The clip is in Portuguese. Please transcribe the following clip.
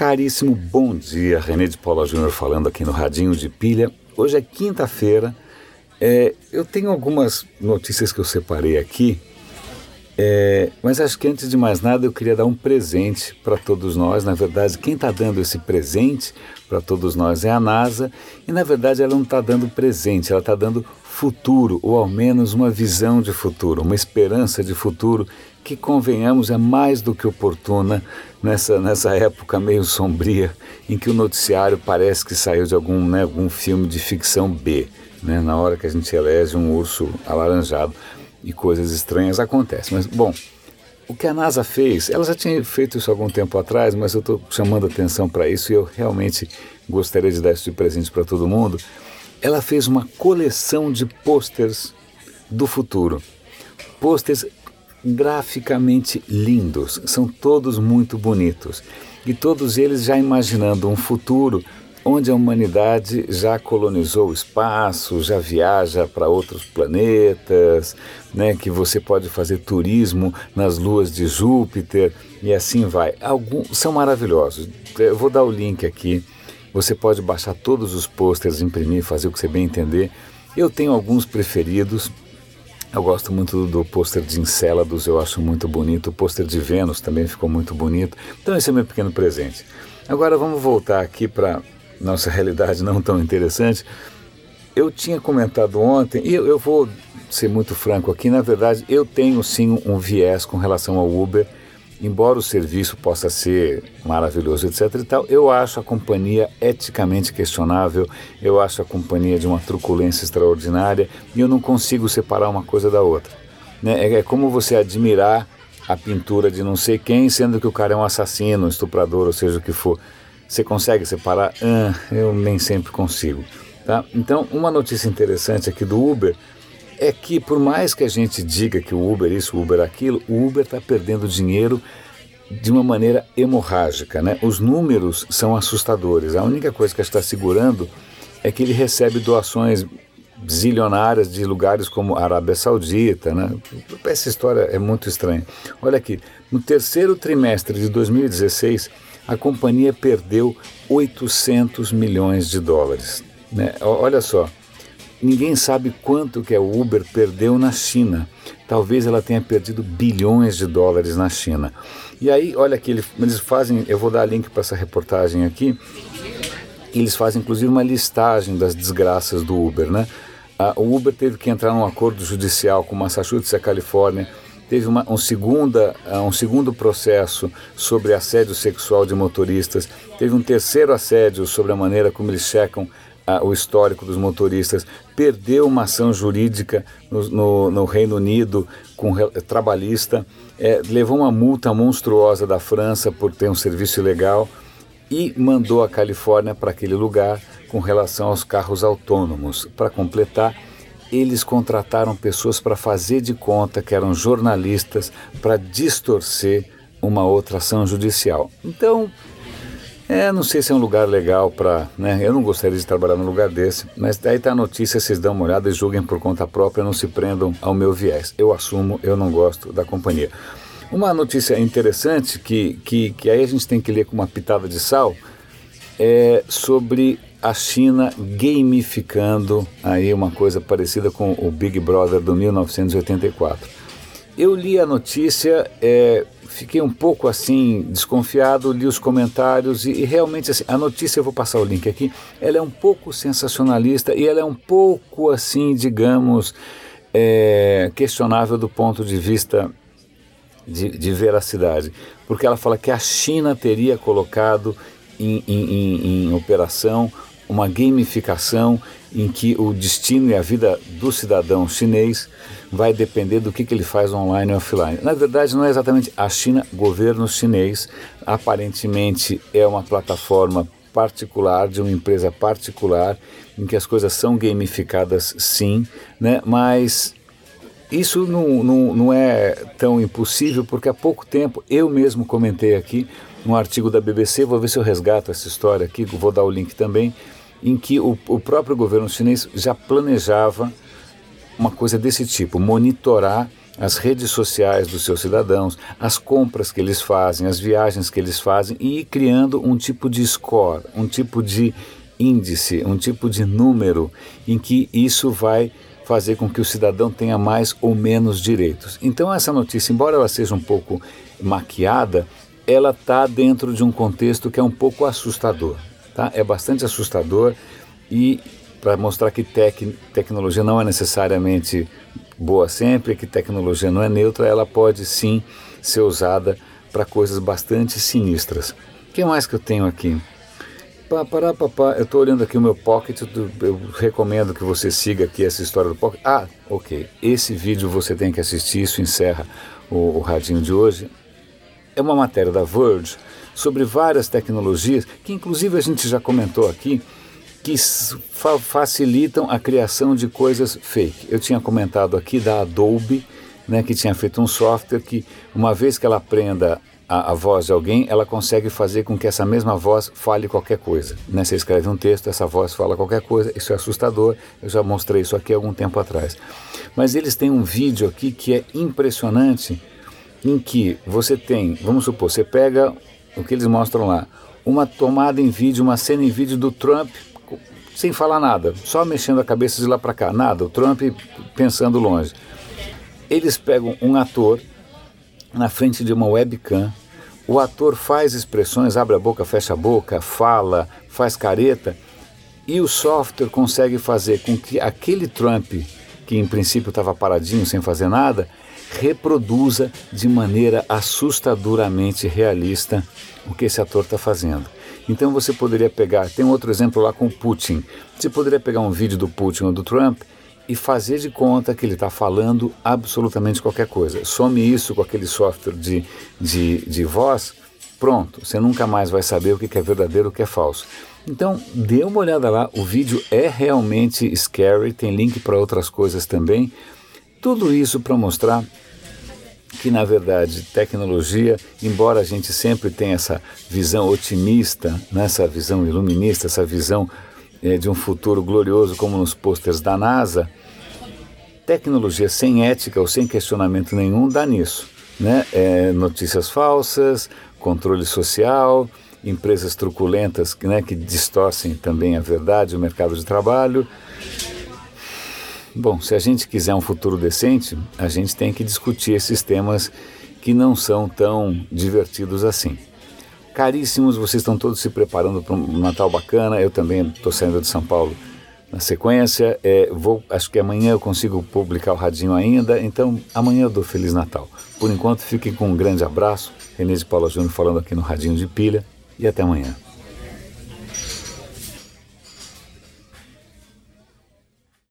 Caríssimo bom dia, René de Paula Júnior falando aqui no Radinho de Pilha. Hoje é quinta-feira. É, eu tenho algumas notícias que eu separei aqui, é, mas acho que antes de mais nada eu queria dar um presente para todos nós. Na verdade, quem está dando esse presente para todos nós é a NASA, e na verdade ela não está dando presente, ela está dando futuro, ou ao menos uma visão de futuro, uma esperança de futuro que, convenhamos, é mais do que oportuna nessa, nessa época meio sombria em que o noticiário parece que saiu de algum, né, algum filme de ficção B, né, na hora que a gente elege um urso alaranjado e coisas estranhas acontecem. Mas, bom, o que a NASA fez, ela já tinha feito isso algum tempo atrás, mas eu estou chamando atenção para isso e eu realmente gostaria de dar isso de presente para todo mundo. Ela fez uma coleção de pôsteres do futuro. Pôsteres graficamente lindos, são todos muito bonitos. E todos eles já imaginando um futuro onde a humanidade já colonizou o espaço, já viaja para outros planetas, né, que você pode fazer turismo nas luas de Júpiter e assim vai. Alguns são maravilhosos. Eu vou dar o link aqui. Você pode baixar todos os posters, imprimir, fazer o que você bem entender. Eu tenho alguns preferidos. Eu gosto muito do, pôster de Encélados, eu acho muito bonito. O pôster de Vênus também ficou muito bonito. Então esse é meu pequeno presente. Agora vamos voltar aqui para nossa realidade não tão interessante. Eu tinha comentado ontem, e eu, eu vou ser muito franco aqui, na verdade eu tenho sim um viés com relação ao Uber, embora o serviço possa ser maravilhoso, etc e tal, eu acho a companhia eticamente questionável, eu acho a companhia de uma truculência extraordinária e eu não consigo separar uma coisa da outra. Né? É, é como você admirar a pintura de não sei quem, sendo que o cara é um assassino, um estuprador, ou seja o que for. Você consegue separar? Ah, eu nem sempre consigo. Tá? Então, uma notícia interessante aqui do Uber é que por mais que a gente diga que o Uber isso, o Uber aquilo, o Uber está perdendo dinheiro de uma maneira hemorrágica. Né? Os números são assustadores. A única coisa que está segurando é que ele recebe doações zilionárias de lugares como Arábia Saudita. Né? Essa história é muito estranha. Olha aqui, no terceiro trimestre de 2016, a companhia perdeu 800 milhões de dólares. Né? Olha só, Ninguém sabe quanto que a Uber perdeu na China. Talvez ela tenha perdido bilhões de dólares na China. E aí, olha aqui, eles fazem, eu vou dar link para essa reportagem aqui. Eles fazem inclusive uma listagem das desgraças do Uber, né? o Uber teve que entrar num acordo judicial com Massachusetts e a Califórnia teve uma, um, segunda, um segundo processo sobre assédio sexual de motoristas, teve um terceiro assédio sobre a maneira como eles checam o histórico dos motoristas, perdeu uma ação jurídica no, no, no Reino Unido com trabalhista, é, levou uma multa monstruosa da França por ter um serviço ilegal e mandou a Califórnia para aquele lugar com relação aos carros autônomos. Para completar, eles contrataram pessoas para fazer de conta que eram jornalistas para distorcer uma outra ação judicial. Então, é, não sei se é um lugar legal para. Né? Eu não gostaria de trabalhar num lugar desse, mas daí está a notícia, vocês dão uma olhada e julguem por conta própria, não se prendam ao meu viés. Eu assumo, eu não gosto da companhia. Uma notícia interessante que, que, que aí a gente tem que ler com uma pitada de sal é sobre a China gamificando aí uma coisa parecida com o Big Brother do 1984. Eu li a notícia, é, fiquei um pouco assim desconfiado, li os comentários e, e, realmente assim, a notícia eu vou passar o link aqui, ela é um pouco sensacionalista e ela é um pouco assim, digamos, é, questionável do ponto de vista de, de, veracidade, porque ela fala que a China teria colocado em, em, em, em operação uma gamificação em que o destino e a vida do cidadão chinês vai depender do que, que ele faz online e offline. Na verdade, não é exatamente a China, governo chinês, aparentemente é uma plataforma particular, de uma empresa particular, em que as coisas são gamificadas sim, né? mas isso não, não, não é tão impossível, porque há pouco tempo eu mesmo comentei aqui um artigo da BBC, vou ver se eu resgato essa história aqui, vou dar o link também, em que o, o próprio governo chinês já planejava uma coisa desse tipo, monitorar as redes sociais dos seus cidadãos, as compras que eles fazem, as viagens que eles fazem e ir criando um tipo de score, um tipo de índice, um tipo de número em que isso vai fazer com que o cidadão tenha mais ou menos direitos. Então essa notícia, embora ela seja um pouco maquiada, ela está dentro de um contexto que é um pouco assustador. Tá? É bastante assustador e para mostrar que tec tecnologia não é necessariamente boa sempre, que tecnologia não é neutra, ela pode sim ser usada para coisas bastante sinistras. O que mais que eu tenho aqui? Pará, papá, eu estou olhando aqui o meu pocket, eu recomendo que você siga aqui essa história do pocket. Ah, ok, esse vídeo você tem que assistir, isso encerra o, o radinho de hoje. É uma matéria da Verge sobre várias tecnologias, que inclusive a gente já comentou aqui, que fa facilitam a criação de coisas fake. Eu tinha comentado aqui da Adobe, né, que tinha feito um software que, uma vez que ela aprenda a, a, voz de alguém, ela consegue fazer com que essa mesma voz fale qualquer coisa. Né? Você escreve um texto, essa voz fala qualquer coisa, isso é assustador. Eu já mostrei isso aqui algum tempo atrás. Mas eles têm um vídeo aqui que é impressionante, em que você tem, vamos supor, você pega o que eles mostram lá, uma tomada em vídeo, uma cena em vídeo do Trump sem falar nada, só mexendo a cabeça de lá para cá, nada, o Trump pensando longe. Eles pegam um ator na frente de uma webcam, o ator faz expressões, abre a boca, fecha a boca, fala, faz careta, e o software consegue fazer com que aquele Trump, que em princípio estava paradinho sem fazer nada, reproduza de maneira assustadoramente realista o que esse ator está fazendo. Então você poderia pegar, tem outro exemplo lá com o Putin. Você poderia pegar um vídeo do Putin ou do Trump e fazer de conta que ele está falando absolutamente qualquer coisa. Some isso com aquele software de, de, de voz, pronto, você nunca mais vai saber o que é verdadeiro e o que é falso. Então, dê uma olhada lá, o vídeo é realmente scary, tem link para outras coisas também. Tudo isso para mostrar que na verdade tecnologia, embora a gente sempre tenha essa visão otimista, né, essa visão iluminista, essa visão é, de um futuro glorioso como nos pôsteres da NASA, tecnologia sem ética ou sem questionamento nenhum dá nisso. Né? É, notícias falsas, controle social, empresas truculentas né, que distorcem também a verdade, o mercado de trabalho. Bom, se a gente quiser um futuro decente, a gente tem que discutir esses temas que não são tão divertidos assim. Caríssimos, vocês estão todos se preparando para um Natal bacana. Eu também estou saindo de São Paulo na sequência. É, vou, acho que amanhã eu consigo publicar o radinho ainda, então amanhã eu dou Feliz Natal. Por enquanto, fiquem com um grande abraço. Renê de Paula Júnior falando aqui no Radinho de Pilha e até amanhã.